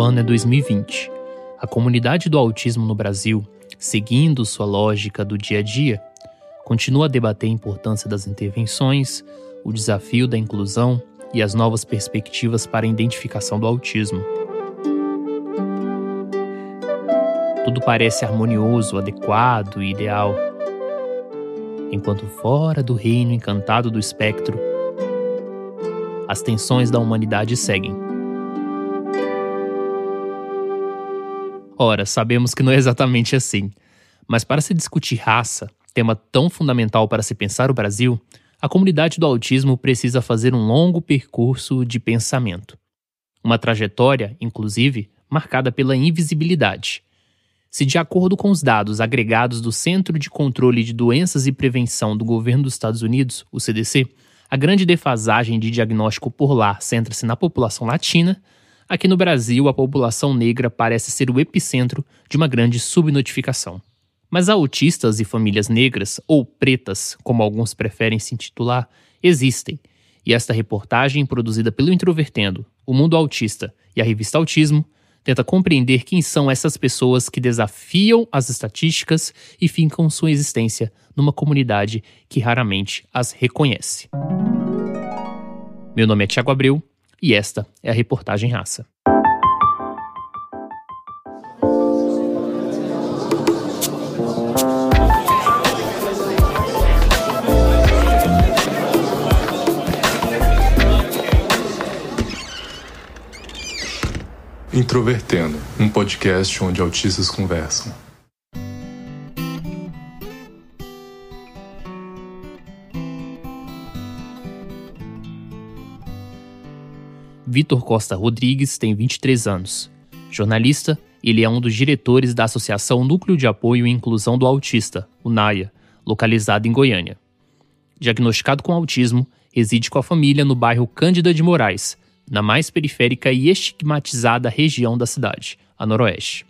O ano é 2020. A comunidade do autismo no Brasil, seguindo sua lógica do dia a dia, continua a debater a importância das intervenções, o desafio da inclusão e as novas perspectivas para a identificação do autismo. Tudo parece harmonioso, adequado e ideal. Enquanto fora do reino encantado do espectro, as tensões da humanidade seguem. Ora, sabemos que não é exatamente assim, mas para se discutir raça, tema tão fundamental para se pensar o Brasil, a comunidade do autismo precisa fazer um longo percurso de pensamento. Uma trajetória, inclusive, marcada pela invisibilidade. Se, de acordo com os dados agregados do Centro de Controle de Doenças e Prevenção do governo dos Estados Unidos, o CDC, a grande defasagem de diagnóstico por lá centra-se na população latina, aqui no Brasil a população negra parece ser o epicentro de uma grande subnotificação. Mas autistas e famílias negras, ou pretas, como alguns preferem se intitular, existem. E esta reportagem, produzida pelo Introvertendo, o Mundo Autista e a revista Autismo, tenta compreender quem são essas pessoas que desafiam as estatísticas e fincam sua existência numa comunidade que raramente as reconhece. Meu nome é Tiago Abreu e esta é a reportagem Raça. Introvertendo, um podcast onde autistas conversam. Vitor Costa Rodrigues tem 23 anos. Jornalista, ele é um dos diretores da Associação Núcleo de Apoio e Inclusão do Autista, o NAIA, localizada em Goiânia. Diagnosticado com autismo, reside com a família no bairro Cândida de Moraes, na mais periférica e estigmatizada região da cidade, a Noroeste.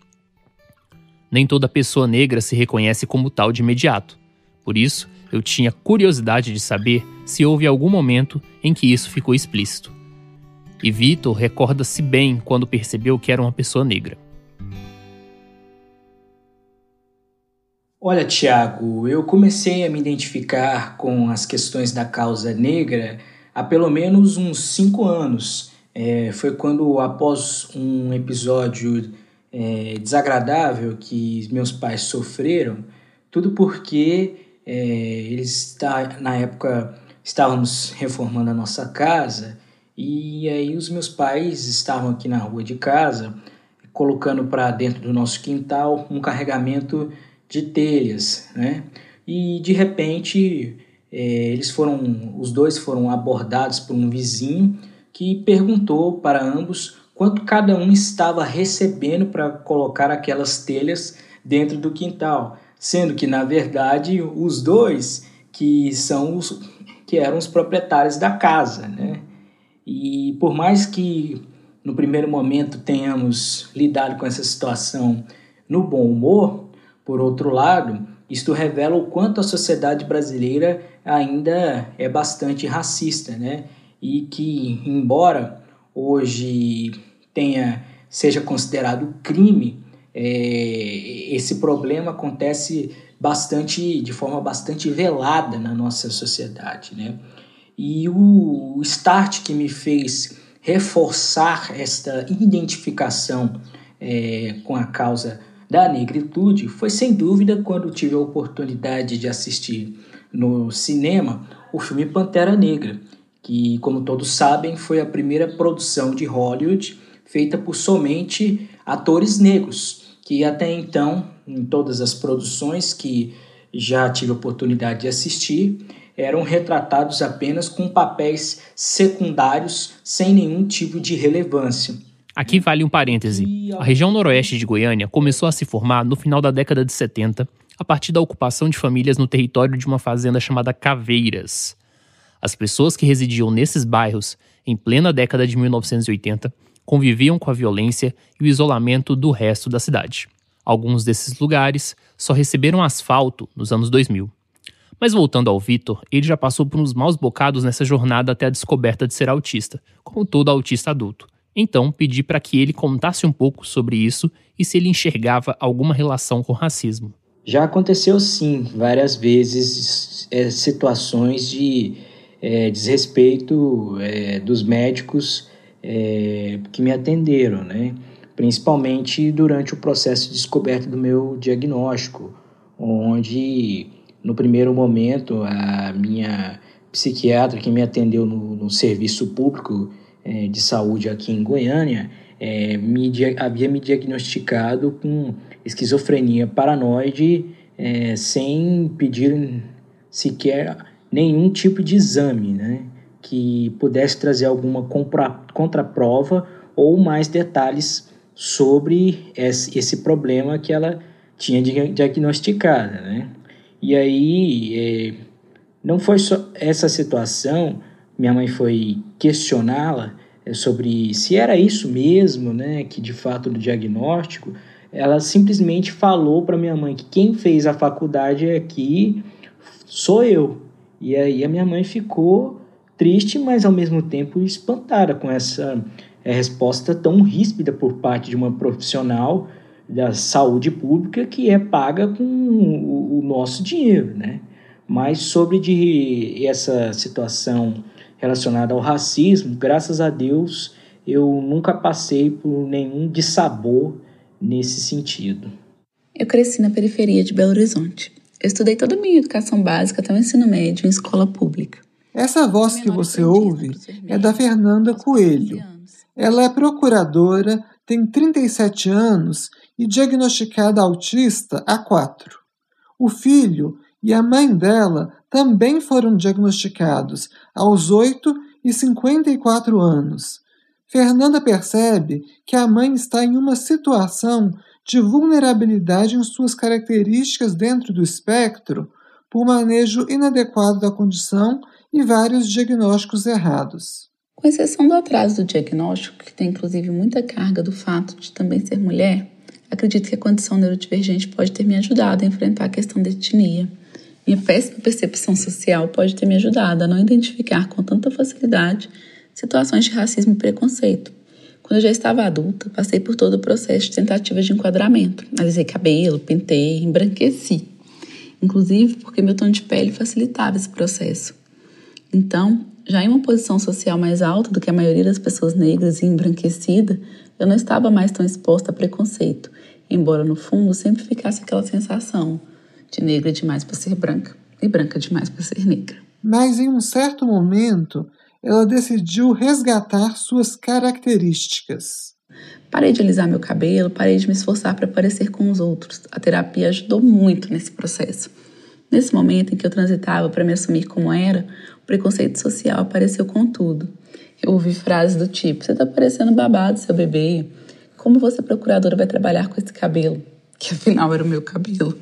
Nem toda pessoa negra se reconhece como tal de imediato. Por isso, eu tinha curiosidade de saber se houve algum momento em que isso ficou explícito. E Vitor recorda-se bem quando percebeu que era uma pessoa negra. Olha, Tiago, eu comecei a me identificar com as questões da causa negra há pelo menos uns cinco anos. É, foi quando, após um episódio é, desagradável que meus pais sofreram, tudo porque é, eles, na época, estávamos reformando a nossa casa e aí os meus pais estavam aqui na rua de casa, colocando para dentro do nosso quintal um carregamento de telhas, né? E de repente é, eles foram, os dois foram abordados por um vizinho que perguntou para ambos quanto cada um estava recebendo para colocar aquelas telhas dentro do quintal, sendo que na verdade os dois que são os que eram os proprietários da casa, né? E por mais que no primeiro momento tenhamos lidado com essa situação no bom humor, por outro lado, isto revela o quanto a sociedade brasileira ainda é bastante racista, né? E que, embora hoje tenha seja considerado crime, é, esse problema acontece bastante de forma bastante velada na nossa sociedade, né? E o start que me fez reforçar esta identificação é, com a causa da negritude foi sem dúvida quando tive a oportunidade de assistir no cinema o filme Pantera Negra, que, como todos sabem, foi a primeira produção de Hollywood feita por somente atores negros, que até então, em todas as produções que já tive a oportunidade de assistir, eram retratados apenas com papéis secundários sem nenhum tipo de relevância. Aqui vale um parêntese. A região noroeste de Goiânia começou a se formar no final da década de 70, a partir da ocupação de famílias no território de uma fazenda chamada Caveiras. As pessoas que residiam nesses bairros, em plena década de 1980, conviviam com a violência e o isolamento do resto da cidade. Alguns desses lugares só receberam asfalto nos anos 2000. Mas voltando ao Vitor, ele já passou por uns maus bocados nessa jornada até a descoberta de ser autista, como todo autista adulto, Então, pedi para que ele contasse um pouco sobre isso e se ele enxergava alguma relação com racismo. Já aconteceu sim, várias vezes, é, situações de é, desrespeito é, dos médicos é, que me atenderam, né? principalmente durante o processo de descoberta do meu diagnóstico, onde no primeiro momento a minha psiquiatra que me atendeu no, no serviço público é, de saúde aqui em Goiânia é, me, havia me diagnosticado com esquizofrenia paranoide é, sem pedir sequer nenhum tipo de exame, né? Que pudesse trazer alguma contraprova ou mais detalhes sobre esse, esse problema que ela tinha diagnosticado, né? E aí, é, não foi só essa situação, minha mãe foi questioná-la é, sobre se era isso mesmo, né, que de fato no diagnóstico, ela simplesmente falou para minha mãe que quem fez a faculdade aqui sou eu. E aí a minha mãe ficou triste, mas ao mesmo tempo espantada com essa é, resposta tão ríspida por parte de uma profissional da saúde pública que é paga com o, o nosso dinheiro, né? Mas sobre de essa situação relacionada ao racismo, graças a Deus, eu nunca passei por nenhum dissabor nesse sentido. Eu cresci na periferia de Belo Horizonte. Eu estudei toda a minha educação básica até o ensino médio em escola pública. Essa voz que você ouve é da Fernanda Coelho. Ela é procuradora, tem 37 anos e diagnosticada autista há quatro. O filho e a mãe dela também foram diagnosticados aos 8 e 54 anos. Fernanda percebe que a mãe está em uma situação de vulnerabilidade em suas características dentro do espectro por manejo inadequado da condição e vários diagnósticos errados. Com exceção do atraso do diagnóstico, que tem inclusive muita carga do fato de também ser mulher, acredito que a condição neurodivergente pode ter me ajudado a enfrentar a questão da etnia. Minha péssima percepção social pode ter me ajudado a não identificar com tanta facilidade situações de racismo e preconceito. Quando eu já estava adulta, passei por todo o processo de tentativa de enquadramento. Alisei cabelo, pintei, embranqueci. Inclusive porque meu tom de pele facilitava esse processo. Então, já em uma posição social mais alta do que a maioria das pessoas negras e embranquecida, eu não estava mais tão exposta a preconceito, embora no fundo sempre ficasse aquela sensação de negra demais para ser branca e branca demais para ser negra. Mas em um certo momento, ela decidiu resgatar suas características. Parei de alisar meu cabelo, parei de me esforçar para parecer com os outros. A terapia ajudou muito nesse processo. Nesse momento em que eu transitava para me assumir como era, o preconceito social apareceu com tudo. Eu ouvi frases do tipo: Você está parecendo babado, seu bebê. Como você, procuradora, vai trabalhar com esse cabelo? Que afinal era o meu cabelo.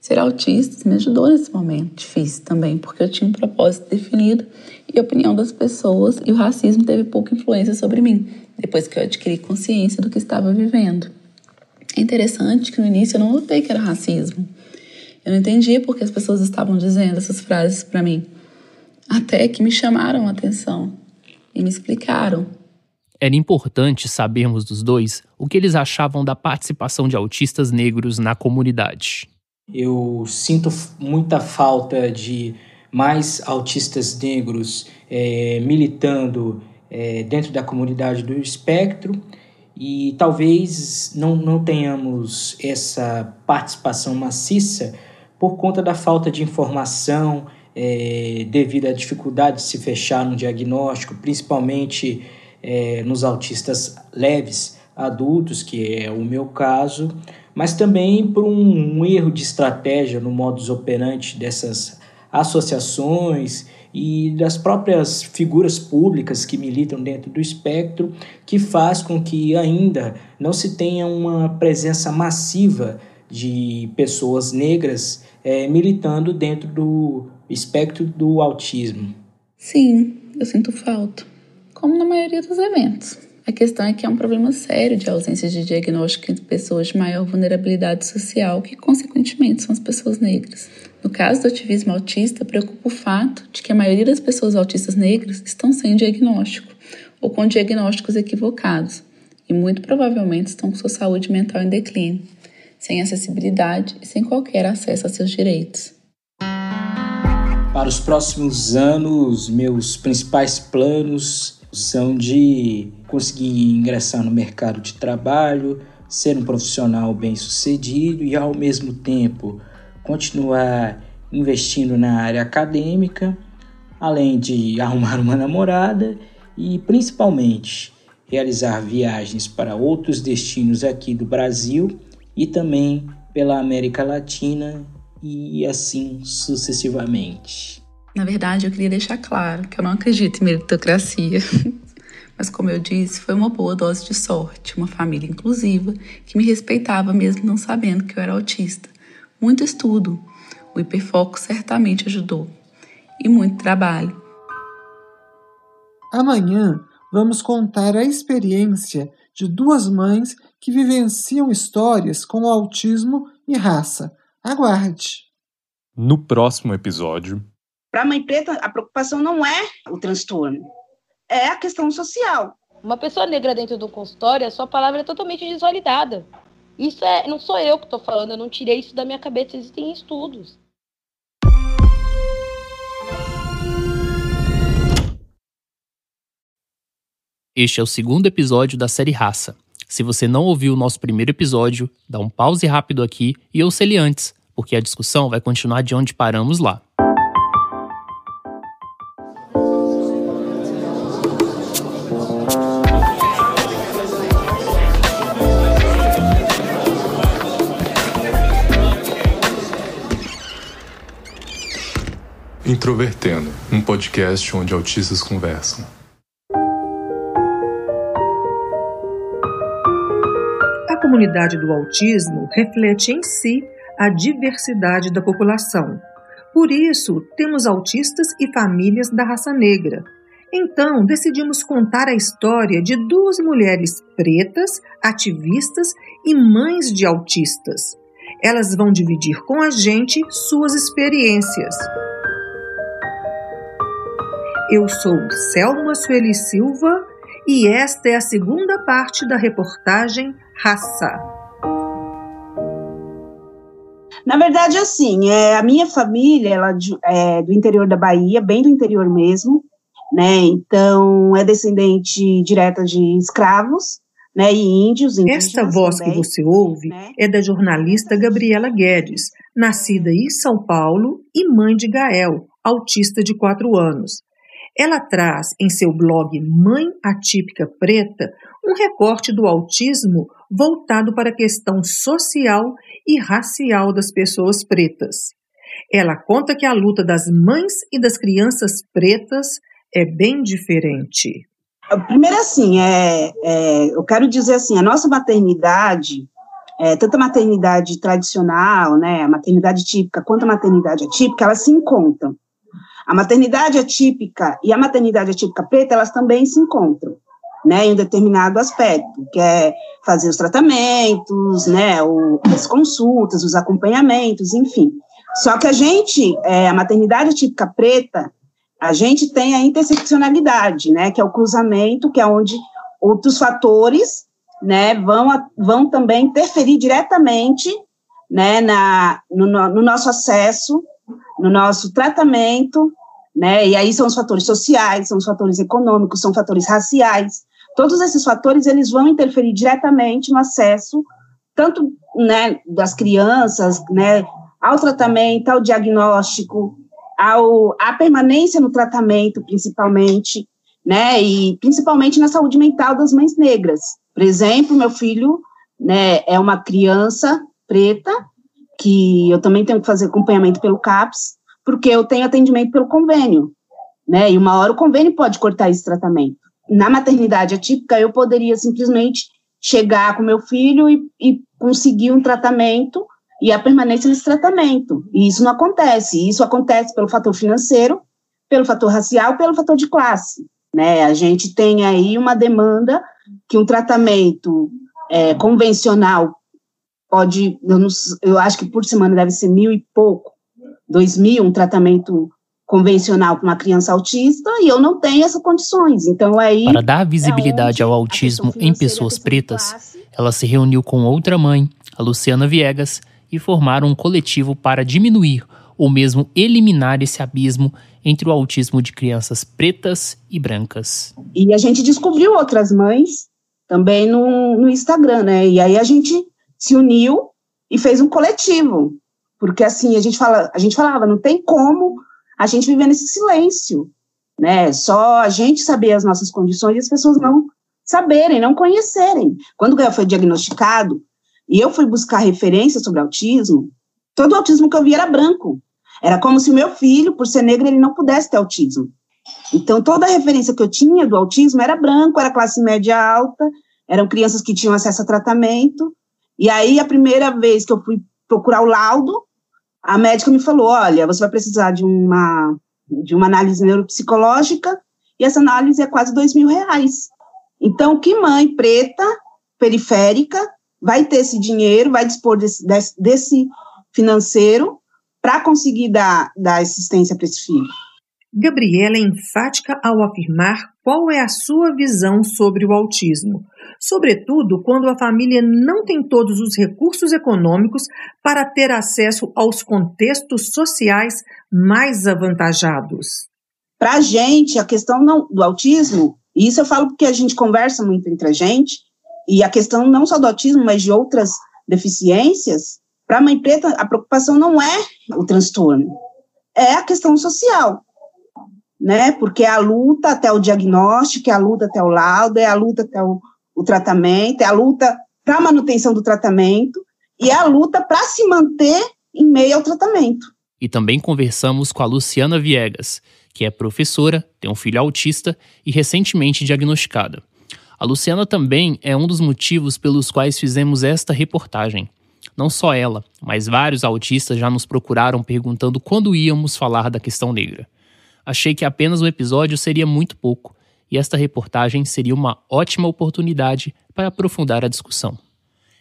Ser autista me ajudou nesse momento difícil também, porque eu tinha um propósito definido e a opinião das pessoas e o racismo teve pouca influência sobre mim, depois que eu adquiri consciência do que estava vivendo. É interessante que no início eu não notei que era racismo. Eu não entendia porque as pessoas estavam dizendo essas frases para mim. Até que me chamaram a atenção e me explicaram. Era importante sabermos dos dois o que eles achavam da participação de autistas negros na comunidade. Eu sinto muita falta de mais autistas negros é, militando é, dentro da comunidade do espectro e talvez não, não tenhamos essa participação maciça por conta da falta de informação, é, devido à dificuldade de se fechar no diagnóstico, principalmente é, nos autistas leves adultos, que é o meu caso, mas também por um, um erro de estratégia no modus operandi dessas associações e das próprias figuras públicas que militam dentro do espectro, que faz com que ainda não se tenha uma presença massiva de pessoas negras é, militando dentro do espectro do autismo. Sim, eu sinto falta, como na maioria dos eventos. A questão é que é um problema sério de ausência de diagnóstico entre pessoas de maior vulnerabilidade social, que consequentemente são as pessoas negras. No caso do ativismo autista, preocupa o fato de que a maioria das pessoas autistas negras estão sem diagnóstico, ou com diagnósticos equivocados, e muito provavelmente estão com sua saúde mental em declínio, sem acessibilidade e sem qualquer acesso a seus direitos. Para os próximos anos, meus principais planos são de conseguir ingressar no mercado de trabalho, ser um profissional bem-sucedido e, ao mesmo tempo, continuar investindo na área acadêmica, além de arrumar uma namorada e, principalmente, realizar viagens para outros destinos aqui do Brasil e também pela América Latina e assim sucessivamente. Na verdade, eu queria deixar claro que eu não acredito em meritocracia. Mas, como eu disse, foi uma boa dose de sorte, uma família inclusiva que me respeitava mesmo não sabendo que eu era autista. Muito estudo, o hiperfoco certamente ajudou. E muito trabalho. Amanhã vamos contar a experiência de duas mães que vivenciam histórias com autismo e raça. Aguarde! No próximo episódio. Para a mãe preta, a preocupação não é o transtorno, é a questão social. Uma pessoa negra dentro do consultório, a sua palavra é totalmente desvalidada. Isso é, não sou eu que estou falando, eu não tirei isso da minha cabeça, existem estudos. Este é o segundo episódio da série Raça. Se você não ouviu o nosso primeiro episódio, dá um pause rápido aqui e ouça ele antes, porque a discussão vai continuar de onde paramos lá. Introvertendo, um podcast onde autistas conversam. A comunidade do autismo reflete em si a diversidade da população. Por isso, temos autistas e famílias da raça negra. Então, decidimos contar a história de duas mulheres pretas, ativistas e mães de autistas. Elas vão dividir com a gente suas experiências. Eu sou Selma Sueli Silva e esta é a segunda parte da reportagem Raça. Na verdade, assim, é, a minha família ela é do interior da Bahia, bem do interior mesmo, né? Então, é descendente direta de escravos, né? E índios. Esta voz também, que você ouve né? é da jornalista Gabriela Guedes, nascida em São Paulo e mãe de Gael, autista de 4 anos. Ela traz em seu blog Mãe Atípica Preta um recorte do autismo voltado para a questão social e racial das pessoas pretas. Ela conta que a luta das mães e das crianças pretas é bem diferente. Primeiro, assim, é, é, eu quero dizer assim, a nossa maternidade, é, tanto a maternidade tradicional, né, a maternidade típica, quanto a maternidade atípica, elas se encontram. A maternidade atípica e a maternidade atípica preta, elas também se encontram, né, em determinado aspecto, que é fazer os tratamentos, né, o, as consultas, os acompanhamentos, enfim. Só que a gente, é, a maternidade atípica preta, a gente tem a interseccionalidade, né, que é o cruzamento, que é onde outros fatores, né, vão, vão também interferir diretamente, né, na, no, no nosso acesso no nosso tratamento, né? E aí são os fatores sociais, são os fatores econômicos, são fatores raciais. Todos esses fatores eles vão interferir diretamente no acesso tanto, né, das crianças, né, ao tratamento, ao diagnóstico, ao à permanência no tratamento, principalmente, né? E principalmente na saúde mental das mães negras. Por exemplo, meu filho, né, é uma criança preta que eu também tenho que fazer acompanhamento pelo CAPS, porque eu tenho atendimento pelo convênio, né? E uma hora o convênio pode cortar esse tratamento. Na maternidade atípica, eu poderia simplesmente chegar com meu filho e, e conseguir um tratamento e a permanência nesse tratamento. E isso não acontece. Isso acontece pelo fator financeiro, pelo fator racial, pelo fator de classe. Né? A gente tem aí uma demanda que um tratamento é, convencional pode, eu, não, eu acho que por semana deve ser mil e pouco, dois mil, um tratamento convencional para uma criança autista e eu não tenho essas condições. Então aí para dar visibilidade é ao autismo em pessoas pretas, ela se reuniu com outra mãe, a Luciana Viegas, e formaram um coletivo para diminuir ou mesmo eliminar esse abismo entre o autismo de crianças pretas e brancas. E a gente descobriu outras mães também no, no Instagram, né? E aí a gente se uniu e fez um coletivo, porque assim a gente fala, a gente falava, não tem como a gente viver nesse silêncio, né? Só a gente saber as nossas condições e as pessoas não saberem, não conhecerem. Quando o Gael foi diagnosticado e eu fui buscar referências sobre autismo, todo o autismo que eu vi era branco. Era como se meu filho, por ser negro, ele não pudesse ter autismo. Então, toda a referência que eu tinha do autismo era branco, era classe média alta, eram crianças que tinham acesso a tratamento. E aí, a primeira vez que eu fui procurar o laudo, a médica me falou: olha, você vai precisar de uma, de uma análise neuropsicológica, e essa análise é quase dois mil reais. Então, que mãe preta, periférica, vai ter esse dinheiro, vai dispor desse, desse, desse financeiro para conseguir dar, dar assistência para esse filho? Gabriela é enfática ao afirmar qual é a sua visão sobre o autismo, sobretudo quando a família não tem todos os recursos econômicos para ter acesso aos contextos sociais mais avantajados. Para a gente, a questão não, do autismo, e isso eu falo porque a gente conversa muito entre a gente, e a questão não só do autismo, mas de outras deficiências, para a mãe preta, a preocupação não é o transtorno, é a questão social né? Porque é a luta até o diagnóstico, é a luta até o laudo, é a luta até o, o tratamento, é a luta para a manutenção do tratamento e é a luta para se manter em meio ao tratamento. E também conversamos com a Luciana Viegas, que é professora, tem um filho autista e recentemente diagnosticada. A Luciana também é um dos motivos pelos quais fizemos esta reportagem. Não só ela, mas vários autistas já nos procuraram perguntando quando íamos falar da questão negra achei que apenas um episódio seria muito pouco, e esta reportagem seria uma ótima oportunidade para aprofundar a discussão.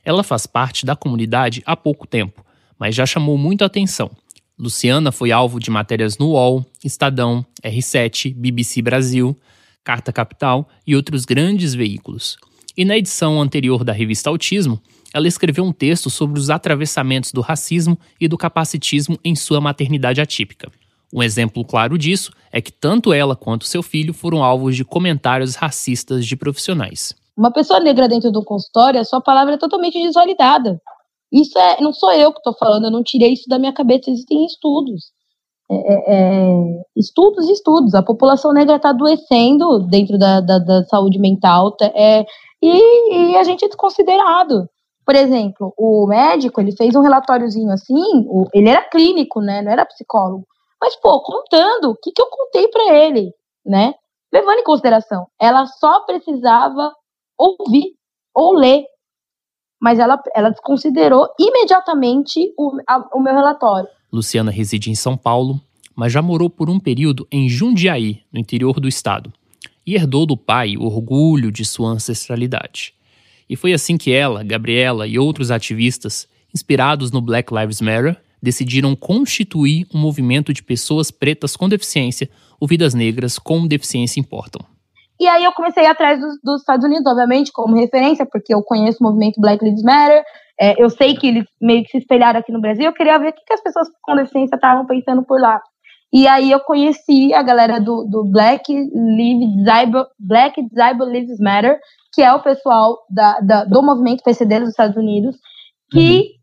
Ela faz parte da comunidade há pouco tempo, mas já chamou muito atenção. Luciana foi alvo de matérias no UOL, Estadão, R7, BBC Brasil, Carta Capital e outros grandes veículos. E na edição anterior da revista Autismo, ela escreveu um texto sobre os atravessamentos do racismo e do capacitismo em sua maternidade atípica. Um exemplo claro disso é que tanto ela quanto seu filho foram alvos de comentários racistas de profissionais. Uma pessoa negra dentro do consultório, a sua palavra é totalmente desvalidada. Isso é, não sou eu que estou falando, eu não tirei isso da minha cabeça, existem estudos. É, é, é estudos estudos. A população negra está adoecendo dentro da, da, da saúde mental é, e, e, a gente é desconsiderado. Por exemplo, o médico ele fez um relatóriozinho assim, o, ele era clínico, né, não era psicólogo. Mas, pô, contando, o que, que eu contei para ele, né? Levando em consideração, ela só precisava ouvir ou ler, mas ela, ela desconsiderou imediatamente o, a, o meu relatório. Luciana reside em São Paulo, mas já morou por um período em Jundiaí, no interior do estado, e herdou do pai o orgulho de sua ancestralidade. E foi assim que ela, Gabriela e outros ativistas, inspirados no Black Lives Matter, decidiram constituir um movimento de pessoas pretas com deficiência, ou vidas negras com deficiência importam. E aí eu comecei atrás dos, dos, Estados Unidos, obviamente, como referência, porque eu conheço o movimento Black Lives Matter, é, eu sei que eles meio que se espelharam aqui no Brasil, eu queria ver o que, que as pessoas com deficiência estavam pensando por lá. E aí eu conheci a galera do, do Black, Lives Disabled, Black Disabled Lives Matter, que é o pessoal da, da, do movimento PCD dos Estados Unidos, que uhum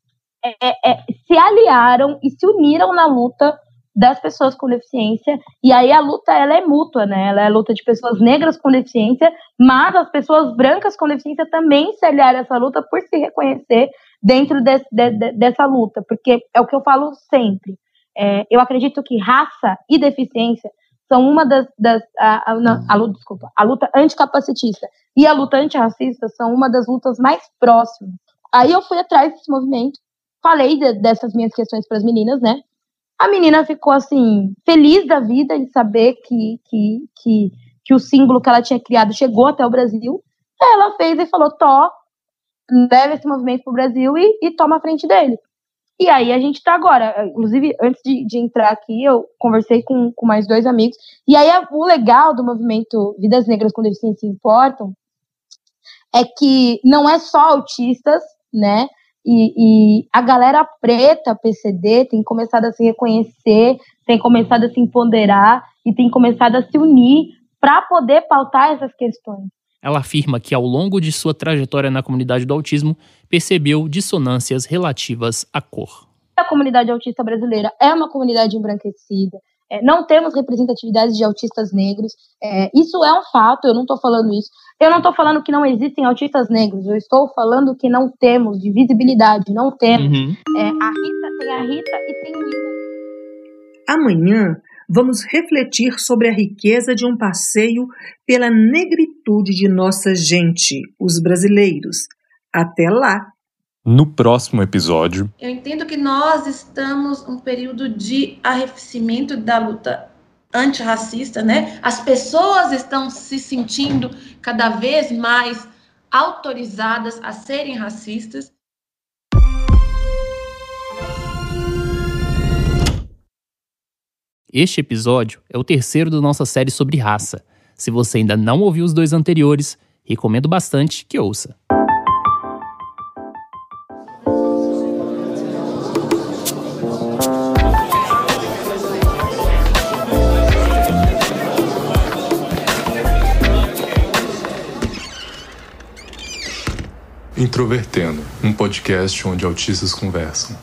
é, é, se aliaram e se uniram na luta das pessoas com deficiência. E aí a luta ela é mútua, né? Ela é a luta de pessoas negras com deficiência, mas as pessoas brancas com deficiência também se aliaram a essa luta por se reconhecer dentro de, de, de, dessa luta, porque é o que eu falo sempre. É, eu acredito que raça e deficiência são uma das, das a, a, não, a, desculpa, a luta anticapacitista e a luta antirracista são uma das lutas mais próximas. Aí eu fui atrás desse movimento falei de, dessas minhas questões para as meninas, né? A menina ficou assim, feliz da vida em saber que, que, que, que o símbolo que ela tinha criado chegou até o Brasil. Ela fez e falou: Tó, leva esse movimento para o Brasil e, e toma a frente dele. E aí a gente está agora, inclusive, antes de, de, entrar aqui, eu conversei com, com mais dois amigos. E aí o legal do movimento Vidas Negras com Deficiência Importam é que não é só autistas, né? E, e, a galera preta, PCD, tem começado a se reconhecer, tem começado a se empoderar e tem começado a se unir para poder pautar essas questões. Ela afirma que, ao longo de sua trajetória na comunidade do autismo, percebeu dissonâncias relativas à cor. A comunidade autista brasileira é uma comunidade embranquecida, não temos representatividade de autistas negros. É, isso é um fato, eu não estou falando isso. Eu não estou falando que não existem autistas negros, eu estou falando que não temos de visibilidade, não temos. Uhum. É, a Rita tem a Rita e tem o. Amanhã vamos refletir sobre a riqueza de um passeio pela negritude de nossa gente, os brasileiros. Até lá! No próximo episódio. Eu entendo que nós estamos um período de arrefecimento da luta antirracista, né? As pessoas estão se sentindo cada vez mais autorizadas a serem racistas. Este episódio é o terceiro da nossa série sobre raça. Se você ainda não ouviu os dois anteriores, recomendo bastante que ouça. Introvertendo, um podcast onde autistas conversam.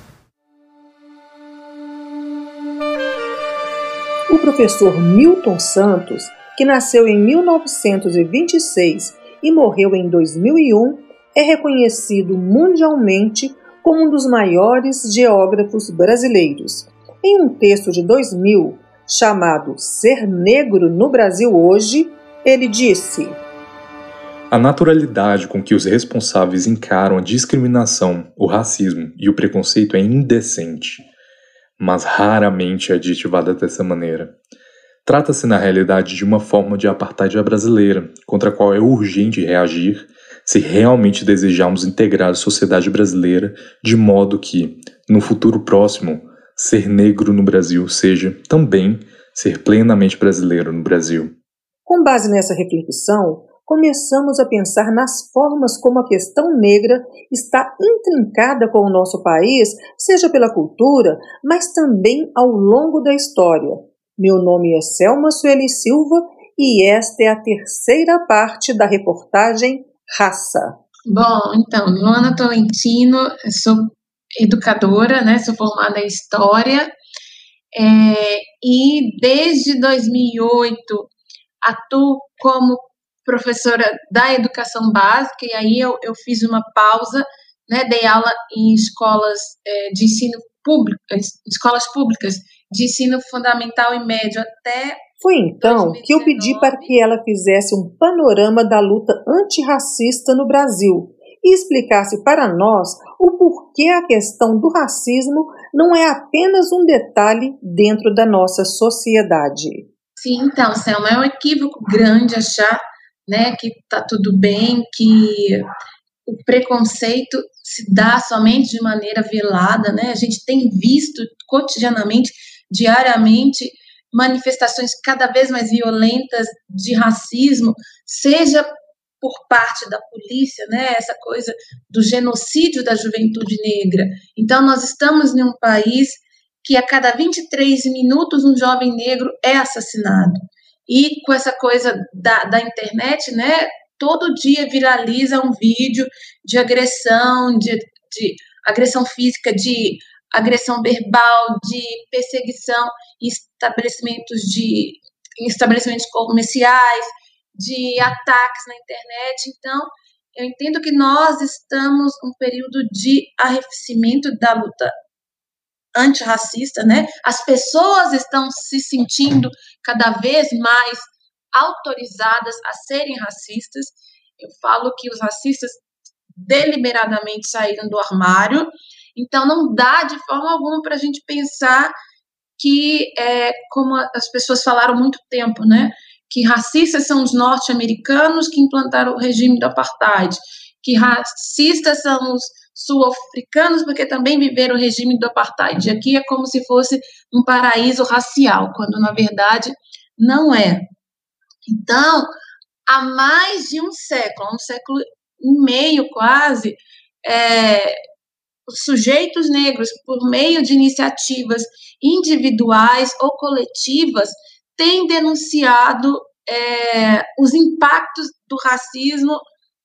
O professor Milton Santos, que nasceu em 1926 e morreu em 2001, é reconhecido mundialmente como um dos maiores geógrafos brasileiros. Em um texto de 2000, chamado Ser Negro no Brasil Hoje, ele disse. A naturalidade com que os responsáveis encaram a discriminação, o racismo e o preconceito é indecente, mas raramente é aditivada dessa maneira. Trata-se na realidade de uma forma de apartheid brasileira, contra a qual é urgente reagir se realmente desejarmos integrar a sociedade brasileira de modo que, no futuro próximo, ser negro no Brasil seja também ser plenamente brasileiro no Brasil. Com base nessa reflexão, começamos a pensar nas formas como a questão negra está intrincada com o nosso país, seja pela cultura, mas também ao longo da história. Meu nome é Selma Sueli Silva e esta é a terceira parte da reportagem Raça. Bom, então, Luana Tolentino, sou educadora, né, sou formada em História, é, e desde 2008 atuo como professora da educação básica, e aí eu, eu fiz uma pausa, né, dei aula em escolas é, de ensino público, escolas públicas de ensino fundamental e médio até. Foi então 2019. que eu pedi para que ela fizesse um panorama da luta antirracista no Brasil e explicasse para nós o porquê a questão do racismo não é apenas um detalhe dentro da nossa sociedade. Sim, então, Selma, é um equívoco grande achar né, que está tudo bem, que o preconceito se dá somente de maneira velada, né? A gente tem visto cotidianamente, diariamente, manifestações cada vez mais violentas de racismo, seja por parte da polícia, né? Essa coisa do genocídio da juventude negra. Então, nós estamos em um país que a cada 23 minutos um jovem negro é assassinado. E com essa coisa da, da internet, né? Todo dia viraliza um vídeo de agressão, de, de agressão física, de agressão verbal, de perseguição em estabelecimentos de em estabelecimentos comerciais, de ataques na internet. Então, eu entendo que nós estamos um período de arrefecimento da luta antirracista, né? As pessoas estão se sentindo cada vez mais autorizadas a serem racistas. Eu falo que os racistas deliberadamente saíram do armário, então não dá de forma alguma para a gente pensar que, é, como as pessoas falaram muito tempo, né? Que racistas são os norte-americanos que implantaram o regime do apartheid, que racistas são os sul-africanos, porque também viveram o regime do apartheid. Aqui é como se fosse um paraíso racial, quando na verdade não é. Então, há mais de um século, um século e meio quase, é, sujeitos negros, por meio de iniciativas individuais ou coletivas, têm denunciado é, os impactos do racismo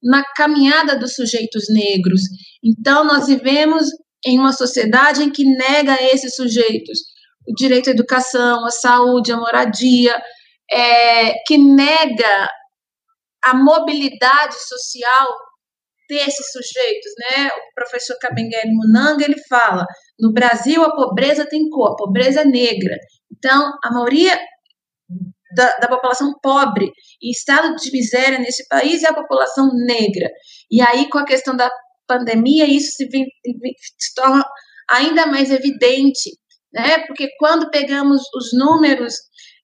na caminhada dos sujeitos negros. Então, nós vivemos em uma sociedade em que nega esses sujeitos o direito à educação, à saúde, à moradia, é, que nega a mobilidade social desses sujeitos, né? O professor Kabengele Munanga, ele fala, no Brasil a pobreza tem cor, a pobreza é negra. Então, a maioria da, da, população pobre em estado de miséria nesse país é a população negra. E aí, com a questão da pandemia, isso se, se torna ainda mais evidente, né? Porque quando pegamos os números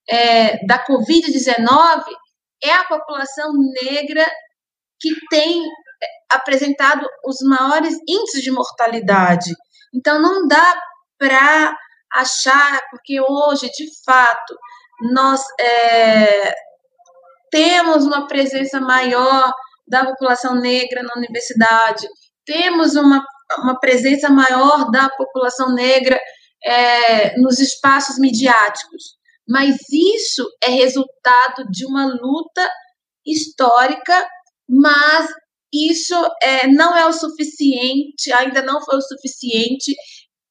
é, da Covid-19, é a população negra que tem é, apresentado os maiores índices de mortalidade. Então, não dá para achar, porque hoje, de fato, nós é, temos uma presença maior da população negra na universidade, temos uma, uma presença maior da população negra é, nos espaços midiáticos. Mas isso é resultado de uma luta histórica, mas isso é, não é o suficiente, ainda não foi o suficiente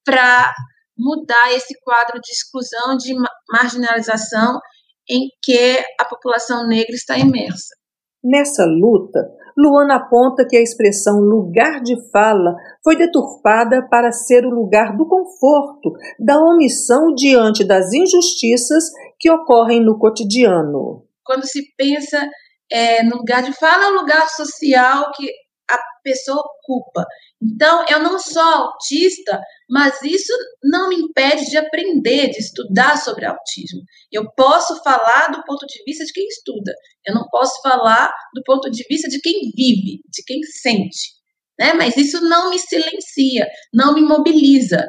para mudar esse quadro de exclusão, de marginalização em que a população negra está imersa. Nessa luta, Luana aponta que a expressão lugar de fala foi deturpada para ser o lugar do conforto, da omissão diante das injustiças que ocorrem no cotidiano. Quando se pensa é, no lugar de fala, é um lugar social que a pessoa ocupa. Então, eu não sou autista, mas isso não me impede de aprender, de estudar sobre autismo. Eu posso falar do ponto de vista de quem estuda, eu não posso falar do ponto de vista de quem vive, de quem sente. Né? Mas isso não me silencia, não me mobiliza.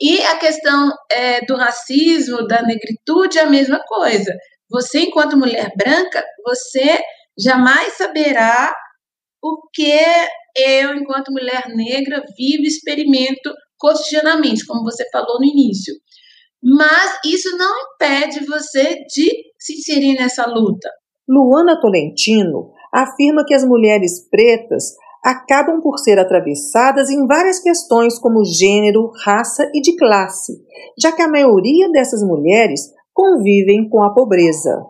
E a questão é, do racismo, da negritude é a mesma coisa. Você, enquanto mulher branca, você jamais saberá o que eu, enquanto mulher negra, vivo e experimento cotidianamente, como você falou no início. Mas isso não impede você de se inserir nessa luta. Luana Tolentino afirma que as mulheres pretas acabam por ser atravessadas em várias questões como gênero, raça e de classe, já que a maioria dessas mulheres convivem com a pobreza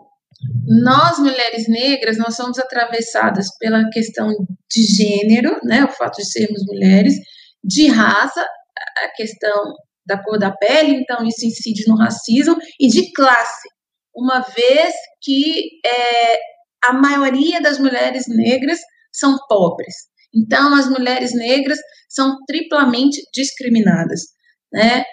nós mulheres negras nós somos atravessadas pela questão de gênero, né, o fato de sermos mulheres, de raça, a questão da cor da pele, então isso incide no racismo e de classe, uma vez que é, a maioria das mulheres negras são pobres. Então as mulheres negras são triplamente discriminadas, né?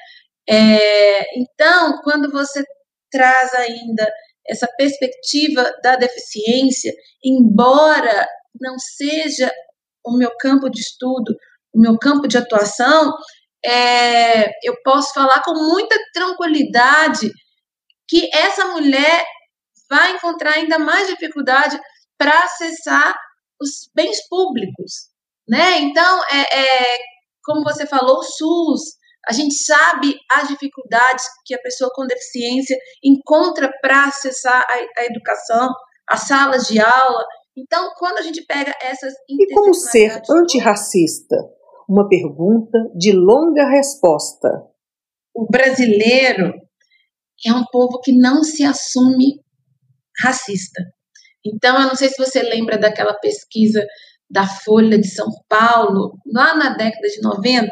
É, então quando você traz ainda essa perspectiva da deficiência, embora não seja o meu campo de estudo, o meu campo de atuação, é, eu posso falar com muita tranquilidade que essa mulher vai encontrar ainda mais dificuldade para acessar os bens públicos, né? Então, é, é, como você falou, o SUS, a gente sabe as dificuldades que a pessoa com deficiência encontra para acessar a, a, educação, as salas de aula. Então, quando a gente pega essas. E como ser antirracista? Uma pergunta de longa resposta. O brasileiro é um povo que não se assume racista. Então, eu não sei se você lembra daquela pesquisa da Folha de São Paulo, lá na década de 90,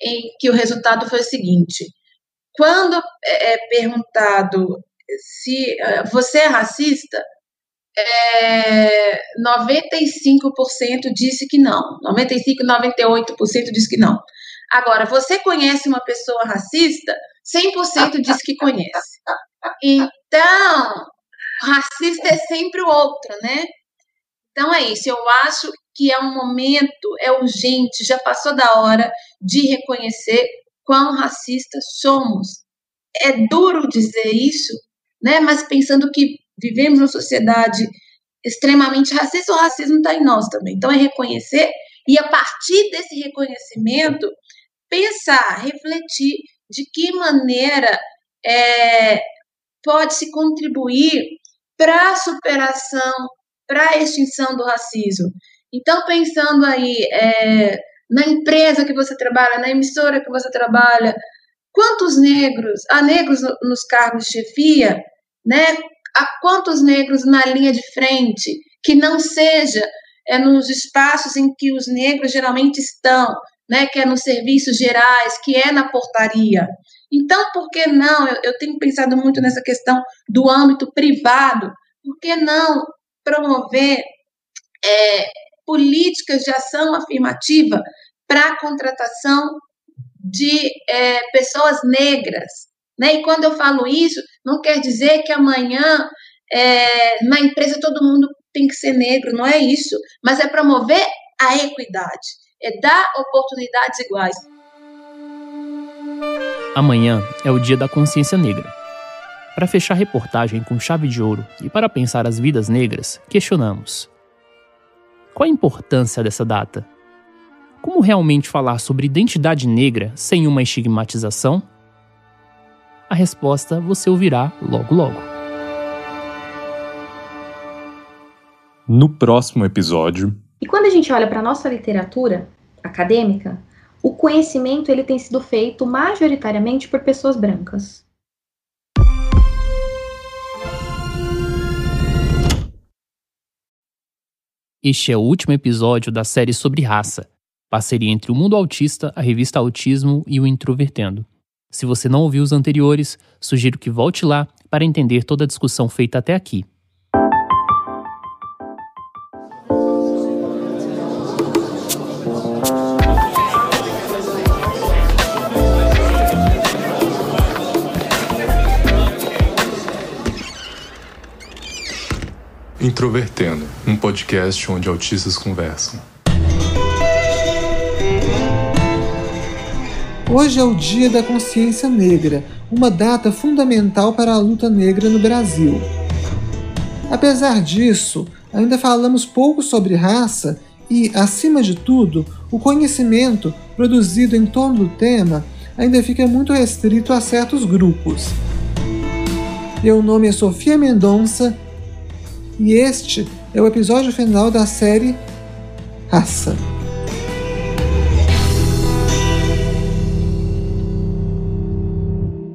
em que o resultado foi o seguinte: quando é, é perguntado se é, você é racista, é, 95% disse que não, 95, 98% disse que não. Agora, você conhece uma pessoa racista? 100% diz que conhece. Então, racista é sempre o outro, né? Então é isso. Eu acho que é um momento, é urgente, já passou da hora de reconhecer quão racistas somos. É duro dizer isso, né? Mas pensando que vivemos numa sociedade extremamente racista, o racismo está em nós também. Então é reconhecer e a partir desse reconhecimento pensar, refletir de que maneira é, pode se contribuir para a superação, para a extinção do racismo. Então, pensando aí é, na empresa que você trabalha, na emissora que você trabalha, quantos negros, há negros nos cargos de chefia, né? Há quantos negros na linha de frente que não seja é, nos espaços em que os negros geralmente estão, né? Que é nos serviços gerais, que é na portaria. Então, por que não? Eu, eu tenho pensado muito nessa questão do âmbito privado. Por que não promover é, políticas de ação afirmativa para a contratação de é, pessoas negras. Né? E quando eu falo isso, não quer dizer que amanhã é, na empresa todo mundo tem que ser negro, não é isso, mas é promover a equidade, é dar oportunidades iguais. Amanhã é o dia da consciência negra. Para fechar a reportagem com chave de ouro e para pensar as vidas negras, questionamos: qual a importância dessa data? Como realmente falar sobre identidade negra sem uma estigmatização? A resposta você ouvirá logo logo. No próximo episódio. E quando a gente olha para a nossa literatura acadêmica, o conhecimento ele tem sido feito majoritariamente por pessoas brancas. Este é o último episódio da série sobre raça, parceria entre o Mundo Autista, a revista Autismo e o Introvertendo. Se você não ouviu os anteriores, sugiro que volte lá para entender toda a discussão feita até aqui. Introvertendo, um podcast onde autistas conversam. Hoje é o Dia da Consciência Negra, uma data fundamental para a luta negra no Brasil. Apesar disso, ainda falamos pouco sobre raça e, acima de tudo, o conhecimento produzido em torno do tema ainda fica muito restrito a certos grupos. Meu nome é Sofia Mendonça e este é o episódio final da série Raça.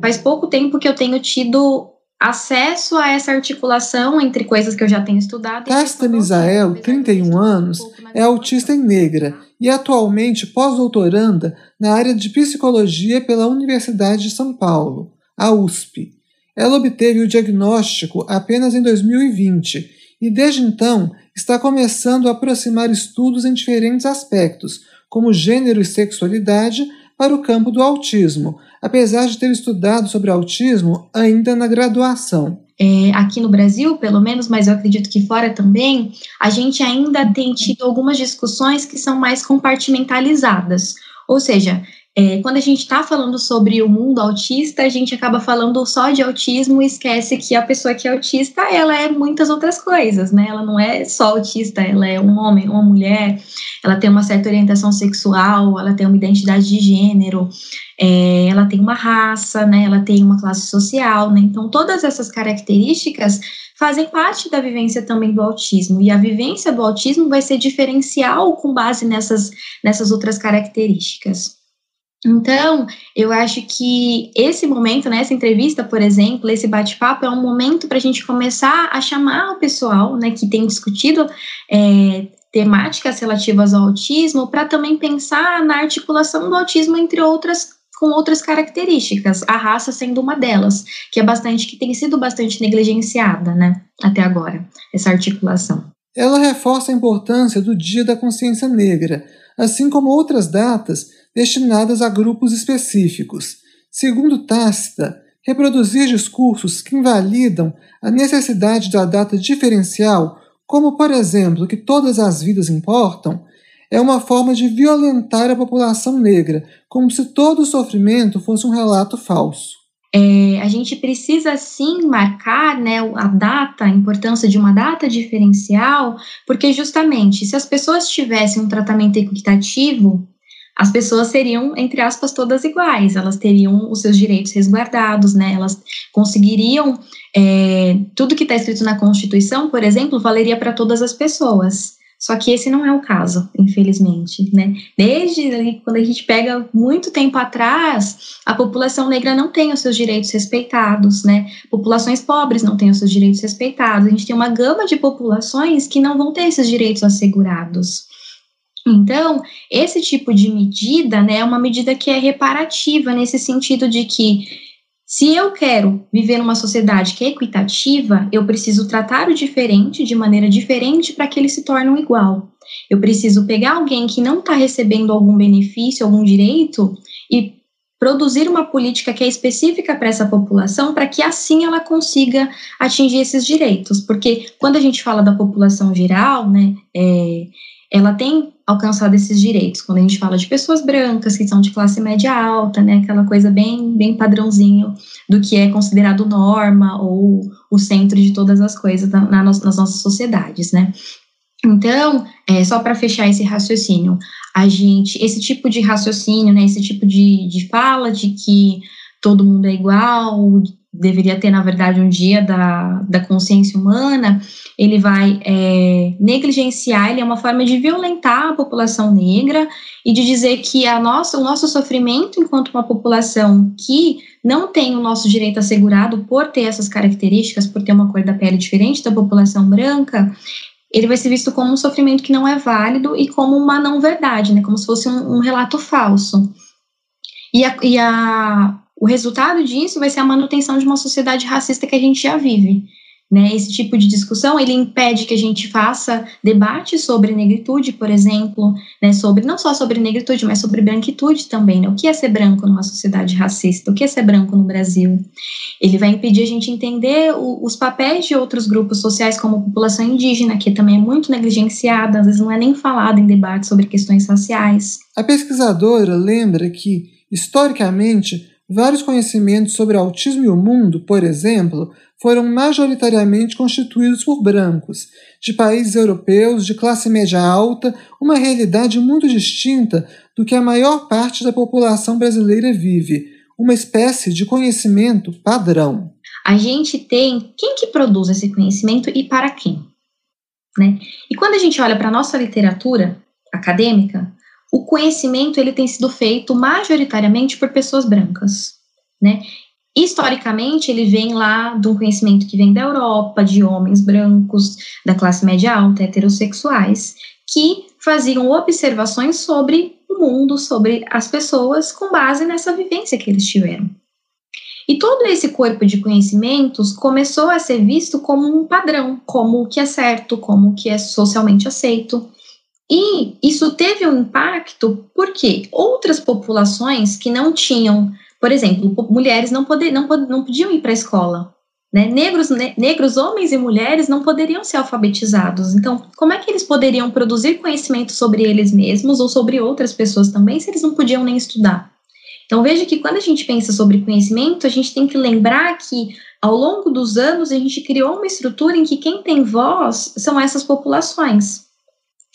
Faz pouco tempo que eu tenho tido acesso a essa articulação entre coisas que eu já tenho estudado. Casta Misael, 31 anos, é autista e negra e atualmente pós-doutoranda na área de psicologia pela Universidade de São Paulo, a USP. Ela obteve o diagnóstico apenas em 2020 e, desde então, está começando a aproximar estudos em diferentes aspectos, como gênero e sexualidade, para o campo do autismo, apesar de ter estudado sobre autismo ainda na graduação. É, aqui no Brasil, pelo menos, mas eu acredito que fora também, a gente ainda tem tido algumas discussões que são mais compartimentalizadas. Ou seja, é, quando a gente está falando sobre o mundo autista, a gente acaba falando só de autismo e esquece que a pessoa que é autista, ela é muitas outras coisas, né? Ela não é só autista, ela é um homem, uma mulher, ela tem uma certa orientação sexual, ela tem uma identidade de gênero, é, ela tem uma raça, né? Ela tem uma classe social, né? Então, todas essas características fazem parte da vivência também do autismo. E a vivência do autismo vai ser diferencial com base nessas, nessas outras características. Então, eu acho que esse momento, né, essa entrevista, por exemplo, esse bate-papo é um momento para a gente começar a chamar o pessoal, né, que tem discutido é, temáticas relativas ao autismo, para também pensar na articulação do autismo entre outras com outras características, a raça sendo uma delas, que é bastante que tem sido bastante negligenciada, né, até agora, essa articulação. Ela reforça a importância do Dia da Consciência Negra, assim como outras datas destinadas a grupos específicos. Segundo Tácita, reproduzir discursos que invalidam a necessidade da data diferencial como, por exemplo, que todas as vidas importam, é uma forma de violentar a população negra, como se todo o sofrimento fosse um relato falso. É, a gente precisa sim marcar né, a data, a importância de uma data diferencial, porque justamente se as pessoas tivessem um tratamento equitativo, as pessoas seriam, entre aspas, todas iguais, elas teriam os seus direitos resguardados, né? Elas conseguiriam é, tudo que está escrito na Constituição, por exemplo, valeria para todas as pessoas. Só que esse não é o caso, infelizmente, né? Desde quando a gente pega muito tempo atrás, a população negra não tem os seus direitos respeitados, né? Populações pobres não têm os seus direitos respeitados. A gente tem uma gama de populações que não vão ter esses direitos assegurados. Então, esse tipo de medida, né, é uma medida que é reparativa nesse sentido de que se eu quero viver numa sociedade que é equitativa, eu preciso tratar o diferente de maneira diferente para que ele se torne um igual. Eu preciso pegar alguém que não está recebendo algum benefício, algum direito, e produzir uma política que é específica para essa população, para que assim ela consiga atingir esses direitos. Porque quando a gente fala da população geral, né, é, ela tem alcançado esses direitos. Quando a gente fala de pessoas brancas que são de classe média alta, né, aquela coisa bem, bem padrãozinho do que é considerado norma ou o centro de todas as coisas na, na, nas nossas sociedades, né. Então, é, só para fechar esse raciocínio, a gente, esse tipo de raciocínio, né, esse tipo de, de fala de que todo mundo é igual, deveria ter, na verdade, um dia da, da consciência humana, ele vai é, negligenciar, ele é uma forma de violentar a população negra e de dizer que a nossa, o nosso sofrimento enquanto uma população que não tem o nosso direito assegurado por ter essas características, por ter uma cor da pele diferente da população branca, ele vai ser visto como um sofrimento que não é válido e como uma não verdade, né, como se fosse um, um relato falso. E a, e a, o resultado disso vai ser a manutenção de uma sociedade racista que a gente já vive. Né, esse tipo de discussão ele impede que a gente faça debate sobre negritude, por exemplo, né, sobre não só sobre negritude, mas sobre branquitude também. Né, o que é ser branco numa sociedade racista? O que é ser branco no Brasil? Ele vai impedir a gente entender o, os papéis de outros grupos sociais, como a população indígena, que também é muito negligenciada, às vezes não é nem falada em debate sobre questões raciais. A pesquisadora lembra que, historicamente, Vários conhecimentos sobre autismo e o mundo, por exemplo, foram majoritariamente constituídos por brancos, de países europeus de classe média alta, uma realidade muito distinta do que a maior parte da população brasileira vive, uma espécie de conhecimento padrão. A gente tem quem que produz esse conhecimento e para quem, né? E quando a gente olha para a nossa literatura acadêmica, o conhecimento ele tem sido feito majoritariamente por pessoas brancas, né? Historicamente, ele vem lá de um conhecimento que vem da Europa, de homens brancos, da classe média alta, heterossexuais, que faziam observações sobre o mundo, sobre as pessoas, com base nessa vivência que eles tiveram. E todo esse corpo de conhecimentos começou a ser visto como um padrão, como o que é certo, como o que é socialmente aceito. E isso teve um impacto porque outras populações que não tinham, por exemplo, mulheres não, poder, não, não podiam ir para a escola. Né? Negros, ne, negros, homens e mulheres não poderiam ser alfabetizados. Então, como é que eles poderiam produzir conhecimento sobre eles mesmos ou sobre outras pessoas também, se eles não podiam nem estudar? Então, veja que quando a gente pensa sobre conhecimento, a gente tem que lembrar que, ao longo dos anos, a gente criou uma estrutura em que quem tem voz são essas populações.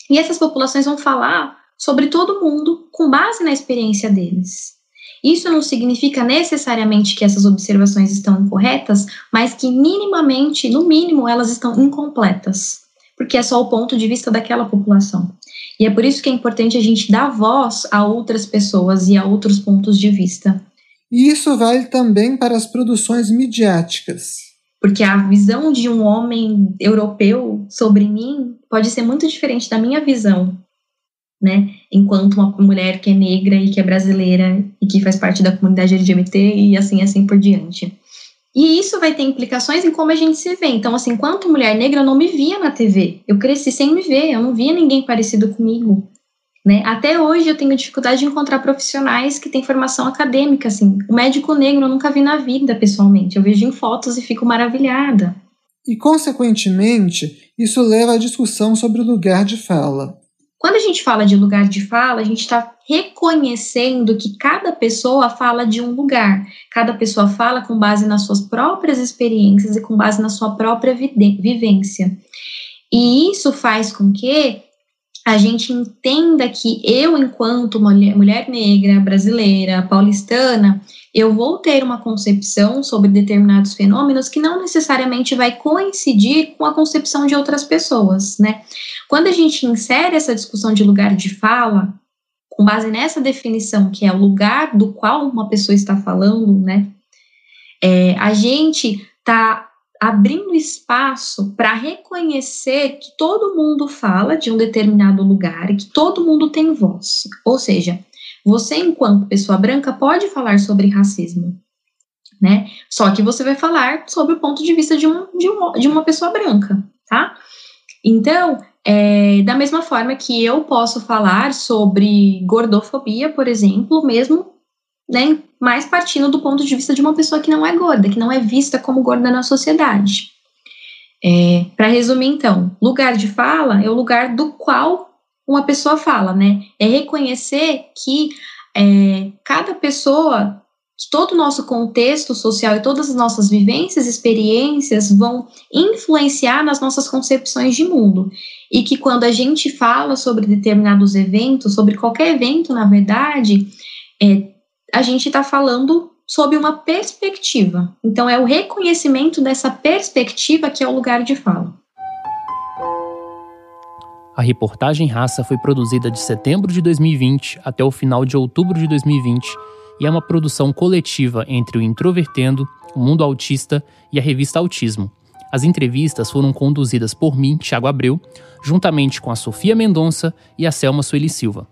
E essas populações vão falar sobre todo mundo com base na experiência deles. Isso não significa necessariamente que essas observações estão incorretas, mas que minimamente, no mínimo, elas estão incompletas, porque é só o ponto de vista daquela população. E é por isso que é importante a gente dar voz a outras pessoas e a outros pontos de vista. E isso vale também para as produções midiáticas. Porque a visão de um homem europeu sobre mim pode ser muito diferente da minha visão, né? Enquanto uma mulher que é negra e que é brasileira e que faz parte da comunidade LGBT e assim assim por diante. E isso vai ter implicações em como a gente se vê. Então, assim, enquanto mulher negra, eu não me via na TV. Eu cresci sem me ver, eu não via ninguém parecido comigo. Né? Até hoje eu tenho dificuldade de encontrar profissionais que têm formação acadêmica, assim. O médico negro eu nunca vi na vida, pessoalmente. Eu vejo em fotos e fico maravilhada. E, consequentemente, isso leva à discussão sobre o lugar de fala. Quando a gente fala de lugar de fala, a gente está reconhecendo que cada pessoa fala de um lugar, cada pessoa fala com base nas suas próprias experiências e com base na sua própria vivência. E isso faz com que a gente entenda que eu, enquanto mulher, negra, brasileira, paulistana, eu vou ter uma concepção sobre determinados fenômenos que não necessariamente vai coincidir com a concepção de outras pessoas, né? Quando a gente insere essa discussão de lugar de fala, com base nessa definição, que é o lugar do qual uma pessoa está falando, né? É, a gente está abrindo espaço para reconhecer que todo mundo fala de um determinado lugar e que todo mundo tem voz. Ou seja, você, enquanto pessoa branca, pode falar sobre racismo, né? Só que você vai falar sobre o ponto de vista de, um, de, um, de uma pessoa branca, tá? Então, é, da mesma forma que eu posso falar sobre gordofobia, por exemplo, mesmo né, mais partindo do ponto de vista de uma pessoa que não é gorda, que não é vista como gorda na sociedade. É, Para resumir, então, lugar de fala é o lugar do qual uma pessoa fala, né? É reconhecer que é, cada pessoa, todo o nosso contexto social e todas as nossas vivências, experiências vão influenciar nas nossas concepções de mundo. E que quando a gente fala sobre determinados eventos, sobre qualquer evento, na verdade, é, a gente está falando sob uma perspectiva. Então, é o reconhecimento dessa perspectiva que é o lugar de fala. A reportagem Raça foi produzida de setembro de 2020 até o final de outubro de 2020 e é uma produção coletiva entre o Introvertendo, o Mundo Autista e a revista Autismo. As entrevistas foram conduzidas por mim, Thiago Abreu, juntamente com a Sofia Mendonça e a Selma Sueli Silva.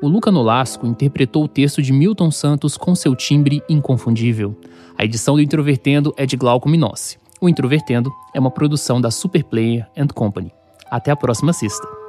O Luca Nolasco interpretou o texto de Milton Santos com seu timbre inconfundível. A edição do Introvertendo é de Glauco Minossi. O Introvertendo é uma produção da Superplayer and Company. Até a próxima sexta.